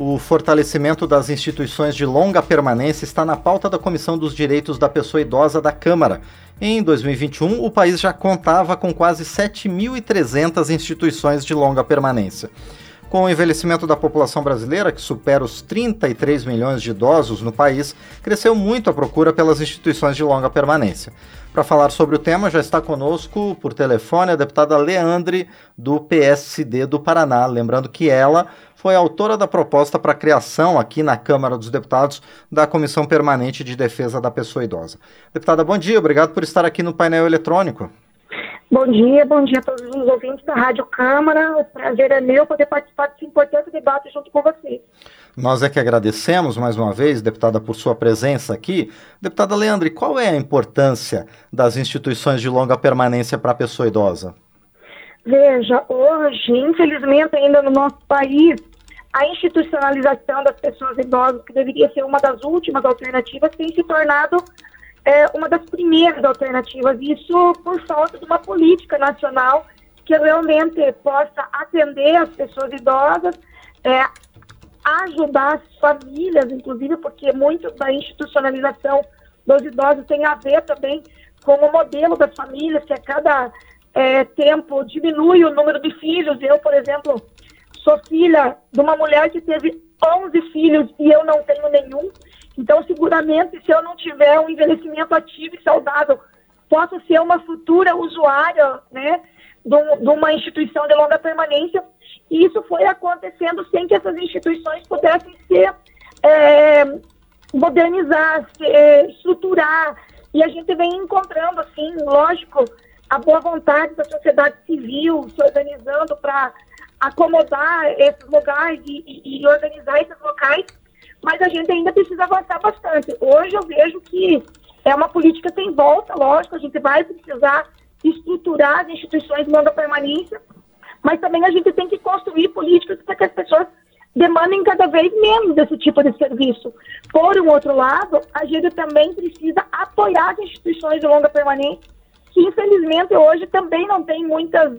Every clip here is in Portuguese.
O fortalecimento das instituições de longa permanência está na pauta da Comissão dos Direitos da Pessoa Idosa da Câmara. Em 2021, o país já contava com quase 7.300 instituições de longa permanência. Com o envelhecimento da população brasileira, que supera os 33 milhões de idosos no país, cresceu muito a procura pelas instituições de longa permanência. Para falar sobre o tema, já está conosco por telefone a deputada Leandre, do PSD do Paraná. Lembrando que ela foi autora da proposta para a criação aqui na Câmara dos Deputados da Comissão Permanente de Defesa da Pessoa Idosa. Deputada, bom dia, obrigado por estar aqui no painel eletrônico. Bom dia, bom dia a todos os ouvintes da Rádio Câmara. O prazer é meu poder participar desse importante debate junto com vocês. Nós é que agradecemos mais uma vez, deputada, por sua presença aqui. Deputada Leandre, qual é a importância das instituições de longa permanência para a pessoa idosa? Veja, hoje, infelizmente, ainda no nosso país, a institucionalização das pessoas idosas, que deveria ser uma das últimas alternativas, tem se tornado é, uma das primeiras alternativas. Isso por falta de uma política nacional que realmente possa atender as pessoas idosas, é, ajudar as famílias, inclusive, porque muito da institucionalização dos idosos tem a ver também com o modelo das famílias, que a cada é, tempo diminui o número de filhos. Eu, por exemplo, sou filha de uma mulher que teve 11 filhos e eu não tenho nenhum. Então, seguramente, se eu não tiver um envelhecimento ativo e saudável, posso ser uma futura usuária né, de, uma instituição de longa permanência. E isso foi acontecendo sem que essas instituições pudessem ser é, modernizar, se, é, estruturar. E a gente vem encontrando, assim, lógico, a boa vontade da sociedade civil se organizando para acomodar esses lugares e, e, e, organizar esses locais, mas a gente ainda precisa avançar bastante. Hoje eu vejo que é uma política sem volta, lógico, a gente vai precisar estruturar as instituições de longa permanência, mas também a gente tem que construir políticas para que as pessoas demandem cada vez menos desse tipo de serviço. Por um outro lado, a gente também precisa apoiar as instituições de longa permanência que infelizmente hoje também não tem muitas.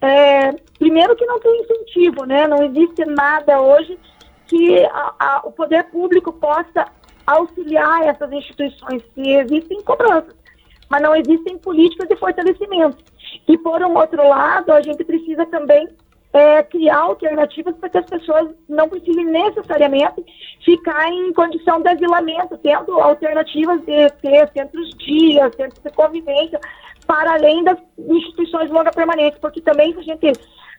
É, primeiro que não tem incentivo, né? Não existe nada hoje que a, a, o poder público possa auxiliar essas instituições. Se existem cobranças, mas não existem políticas de fortalecimento. E por um outro lado, a gente precisa também é, criar alternativas para que as pessoas não precisem necessariamente ficar em condição de asilamento, tendo alternativas de ter centros dias, centros de convivência, para além das instituições de longa permanência, porque também a gente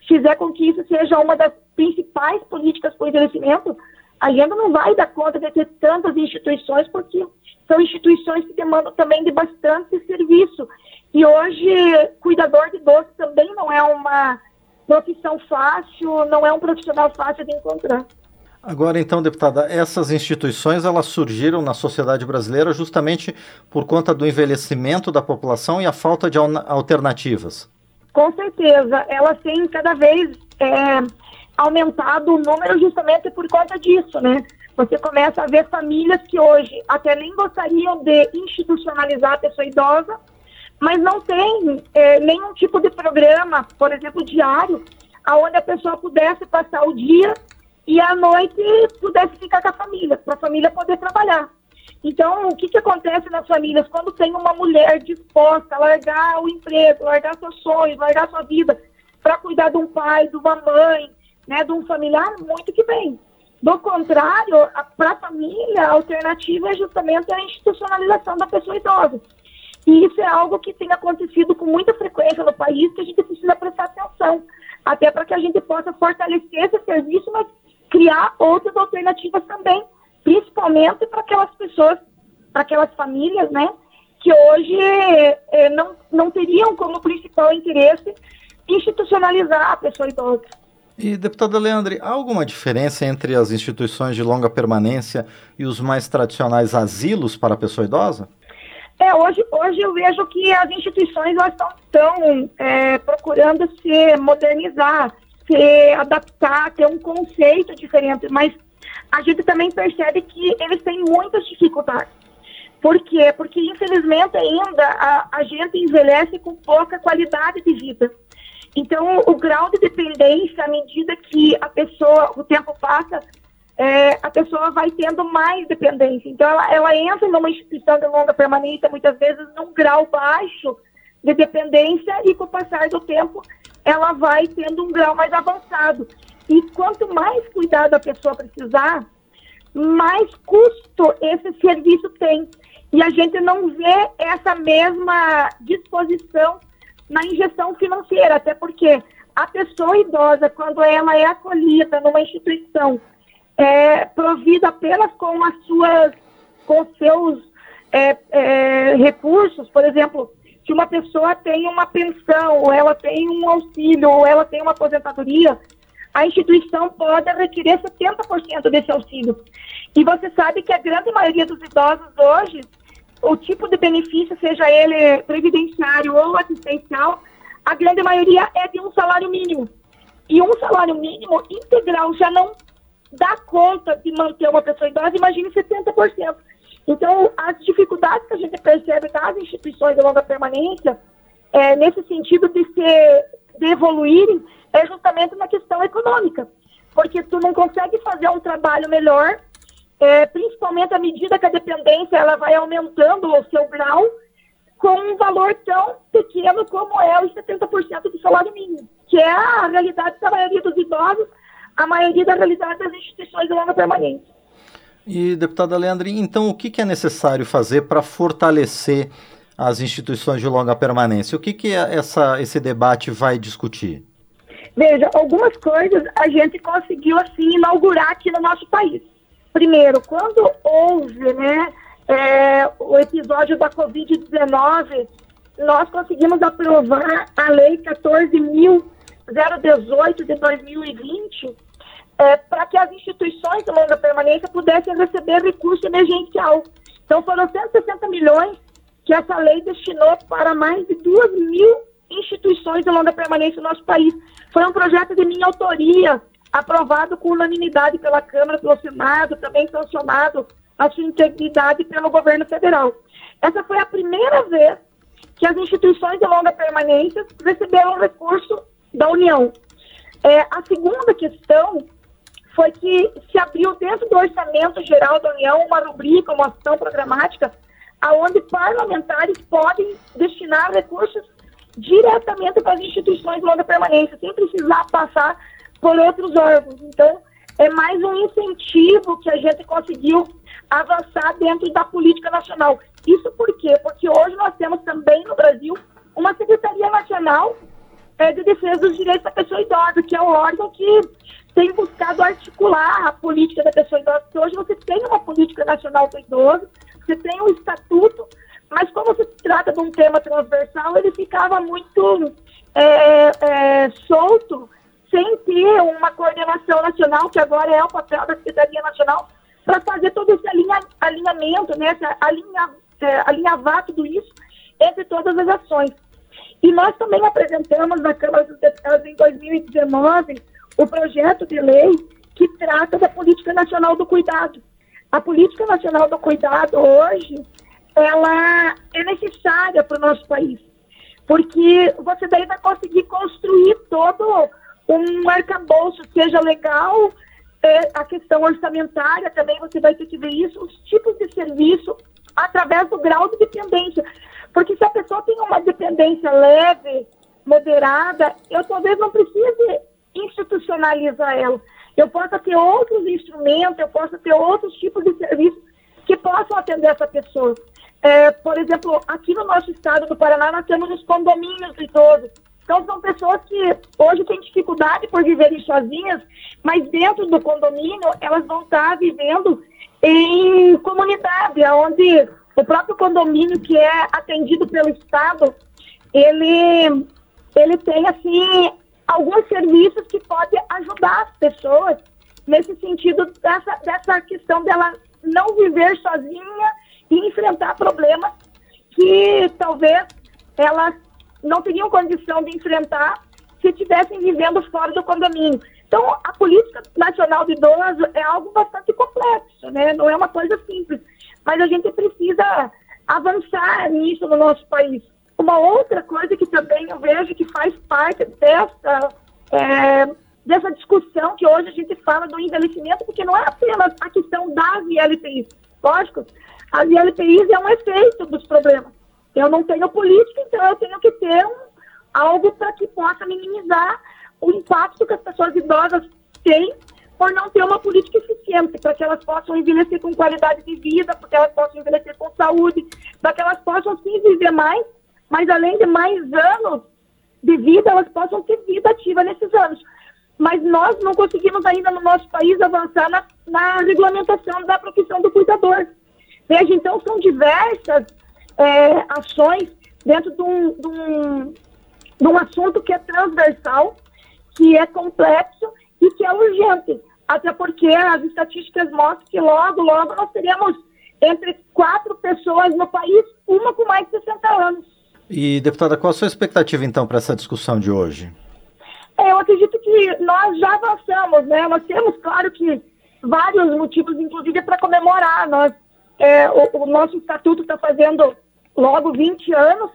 fizer com que isso seja uma das principais políticas para o envelhecimento, a gente não vai dar conta de ter tantas instituições, porque são instituições que demandam também de bastante serviço. E hoje, cuidador de idoso também não é uma profissão fácil, não é um profissional fácil de encontrar. Agora, então, deputada, essas instituições elas surgiram na sociedade brasileira justamente por conta do envelhecimento da população e a falta de alternativas. Com certeza, elas têm cada vez é, aumentado o número justamente por conta disso, né? Você começa a ver famílias que hoje até nem gostariam de institucionalizar a pessoa idosa, mas não tem é, nenhum tipo de programa, por exemplo, diário, aonde a pessoa pudesse passar o dia e à noite pudesse ficar com a família, para a família poder trabalhar. Então, o que, que acontece nas famílias? Quando tem uma mulher disposta a largar o emprego, largar seus sonhos, largar sua vida para cuidar de um pai, de uma mãe, né, de um familiar, muito que bem. Do contrário, para a família, a alternativa é justamente a institucionalização da pessoa idosa. E isso é algo que tem acontecido com muita frequência no país, que a gente precisa prestar atenção, até para que a gente possa fortalecer esse serviço, mas criar outras alternativas também, principalmente para aquelas pessoas, para aquelas famílias, né, que hoje é, não, não teriam como principal interesse institucionalizar a pessoa idosa. E, deputada Leandre, há alguma diferença entre as instituições de longa permanência e os mais tradicionais asilos para a pessoa idosa? É, hoje, hoje eu vejo que as instituições elas estão é, procurando se modernizar, se adaptar, ter um conceito diferente, mas a gente também percebe que eles têm muitas dificuldades. Por quê? Porque, infelizmente, ainda a, a gente envelhece com pouca qualidade de vida. Então, o grau de dependência, à medida que a pessoa, o tempo passa, é, pessoa vai tendo mais dependência. Então, ela, ela entra numa instituição de longa permanência, muitas vezes num grau baixo de dependência, e com o passar do tempo, ela vai tendo um grau mais avançado. E quanto mais cuidado a pessoa precisar, mais custo esse serviço tem. E a gente não vê essa mesma disposição na injeção financeira, até porque a pessoa idosa, quando ela é acolhida numa instituição é, provida apenas com as suas, com seus é, é, recursos, por exemplo, se uma pessoa tem uma pensão, ou ela tem um auxílio, ou ela tem uma aposentadoria, a instituição pode requerer 70% desse auxílio. E você sabe que a grande maioria dos idosos hoje, o tipo de benefício, seja ele previdenciário ou assistencial, a grande maioria é de um salário mínimo. E um salário mínimo integral já não dá conta de manter uma pessoa idosa, imagine 70%. Então, as dificuldades que a gente percebe das instituições de longa permanência, é, nesse sentido de, ser, de evoluírem, é justamente na questão econômica. Porque tu não consegue fazer um trabalho melhor, é, principalmente à medida que a dependência ela vai aumentando o seu grau, com um valor tão pequeno como é os 70% do salário mínimo, que é a realidade da maioria dos idosos, a maioria da realidade das instituições de longa permanência. E, deputada Leandrinha, então o que, é necessário fazer para fortalecer as instituições de longa permanência? O que, que essa, esse debate vai discutir? Veja, algumas coisas a gente conseguiu, assim, inaugurar aqui no nosso país. Primeiro, quando houve, né, é, o episódio da Covid-19, nós conseguimos aprovar a Lei 14.018 de 2020 é, para que as instituições de longa permanência pudessem receber recurso emergencial. Então, foram 160 milhões que essa lei destinou para mais de 2 mil instituições de longa permanência no nosso país. Foi um projeto de minha autoria, aprovado com unanimidade pela Câmara, pelo Senado, também sancionado a sua integridade pelo governo federal. Essa foi a primeira vez que as instituições de longa permanência receberam recurso da União. É, a segunda questão foi que se abriu dentro do orçamento geral da União uma rubrica, uma ação programática, aonde parlamentares podem destinar recursos diretamente para as instituições de longa permanência, sem precisar passar por outros órgãos. Então, é mais um incentivo que a gente conseguiu avançar dentro da política nacional. Isso por quê? Porque hoje nós temos também no Brasil uma Secretaria Nacional é, de Defesa dos Direitos da Pessoa Idosa, que é o órgão que tem buscado articular a política da pessoa idosa, porque hoje você tem uma política nacional do idoso, você tem um estatuto, mas como se trata de um tema transversal, ele ficava muito é, é, solto, sem ter uma coordenação nacional, que agora é o papel da Secretaria Nacional, para fazer todo esse alinha, alinhamento, né, alinha, é, alinhavar tudo isso entre todas as ações. E nós também apresentamos na Câmara dos Deputados em 2019 o projeto de lei que trata da Política Nacional do Cuidado. A Política Nacional do Cuidado hoje, ela é necessária para o nosso país, porque você daí vai conseguir construir todo um arcabouço, seja legal, é, a questão orçamentária também você vai ter que ver isso, os tipos de serviço através do grau de dependência. Porque se a pessoa tem uma dependência leve, moderada, eu talvez não precise institucionalizar ela. Eu posso ter outros instrumentos, eu posso ter outros tipos de serviços que possam atender essa pessoa. É, por exemplo, aqui no nosso estado do Paraná, nós temos os condomínios de idosos. Então, são pessoas que hoje têm dificuldade por viverem sozinhas, mas dentro do condomínio, elas vão estar vivendo em comunidade, onde o próprio condomínio que é atendido pelo Estado, ele, ele tem, assim, alguns serviços que podem ajudar as pessoas nesse sentido dessa, dessa questão dela não viver sozinha talvez elas não teriam condição de enfrentar se estivessem vivendo fora do condomínio. Então, a política nacional de idoso é algo bastante complexo, né? Não é uma coisa simples. Mas a gente precisa avançar nisso no nosso país. Uma outra coisa que também eu vejo que faz parte dessa, é, dessa discussão que hoje a gente fala do envelhecimento, porque não é apenas a questão das ILPIs. Lógico, as ILPIs é um efeito dos problemas. Eu não tenho política, então eu tenho que ter um, algo para que possa minimizar o impacto que as pessoas idosas têm por não ter uma política eficiente, para que elas possam envelhecer com qualidade de vida, para que elas possam envelhecer com saúde, para que elas possam sim viver mais, mas além de mais anos de vida, elas possam ter vida ativa nesses anos. Mas nós não conseguimos ainda no nosso país avançar na, na regulamentação da profissão do cuidador. Veja, então são diversas é, ações dentro de um, de, um, de um assunto que é transversal, que é complexo e que é urgente. Até porque as estatísticas mostram que logo, logo nós teremos entre quatro pessoas no país, uma com mais de 60 anos. E, deputada, qual a sua expectativa, então, para essa discussão de hoje? É, eu acredito que nós já avançamos, né? Nós temos, claro que, vários motivos, inclusive, para comemorar. Nós, é, o, o nosso estatuto está fazendo logo 20 anos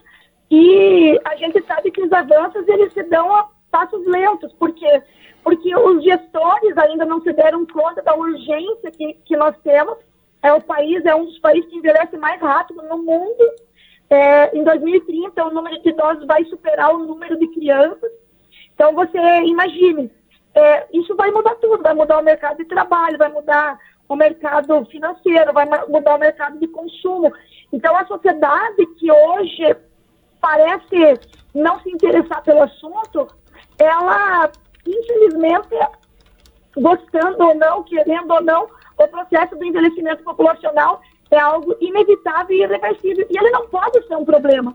e a gente sabe que os avanços, eles se dão a passos lentos, porque porque os gestores ainda não se deram conta da urgência que, que nós temos. É o país é um dos países que envelhece mais rápido no mundo. É, em 2030, o número de idosos vai superar o número de crianças. Então, você imagine, é, isso vai mudar tudo, vai mudar o mercado de trabalho, vai mudar o mercado financeiro, vai mudar o mercado de consumo. Então, a sociedade que hoje parece não se interessar pelo assunto, ela infelizmente, gostando ou não, querendo ou não, o processo do envelhecimento populacional é algo inevitável e irreversível. E ele não pode ser um problema.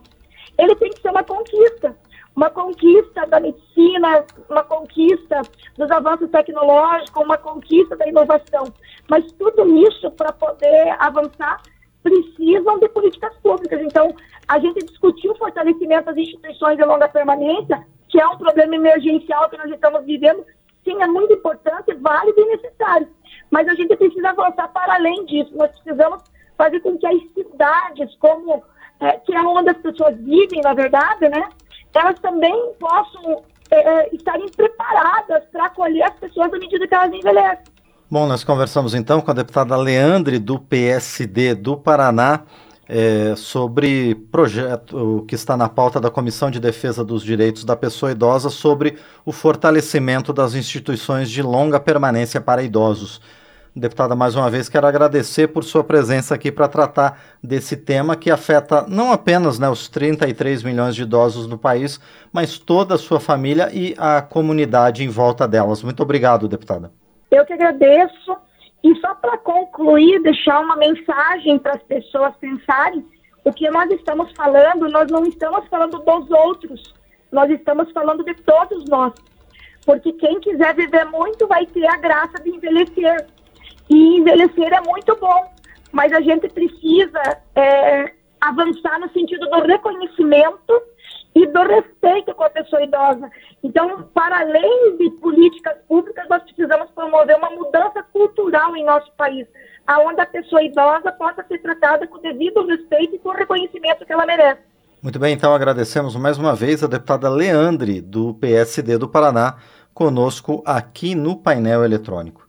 Ele tem que ser uma conquista. Uma conquista da medicina, uma conquista dos avanços tecnológicos, uma conquista da inovação. Mas tudo isso, para poder avançar, precisam de políticas públicas. Então, a gente discutiu o fortalecimento das instituições de longa permanência que é um problema emergencial que nós estamos vivendo, sim, é muito importante, válido e necessário. Mas a gente precisa avançar para além disso. Nós precisamos fazer com que as cidades, como é, que é onde as pessoas vivem, na verdade, né, elas também possam é, é estarem preparadas para acolher as pessoas à medida que elas envelhecem. Bom, nós conversamos então com a deputada Leandre, do PSD do Paraná é, sobre projeto que está na pauta da Comissão de Defesa dos Direitos da Pessoa Idosa sobre o fortalecimento das instituições de longa permanência para idosos. Deputada, mais uma vez quero agradecer por sua presença aqui para tratar desse tema que afeta não apenas né, os 33 milhões de idosos no país, mas toda a sua família e a comunidade em volta delas. Muito obrigado, deputada. Eu que agradeço. E só para concluir, deixar uma mensagem para as pessoas pensarem, o que nós estamos falando, nós não estamos falando dos outros, nós estamos falando de todos nós. Porque quem quiser viver muito vai ter a graça de envelhecer. E envelhecer é muito bom, mas a gente precisa é, avançar no sentido do reconhecimento e do respeito com a pessoa idosa. Então, para além de políticas públicas, nós precisamos promover uma mudança cultural em nosso país, aonde a pessoa idosa possa ser tratada com devido respeito e com o reconhecimento que ela merece. Muito bem, então agradecemos mais uma vez a deputada Leandre, do PSD do Paraná, conosco aqui no painel eletrônico.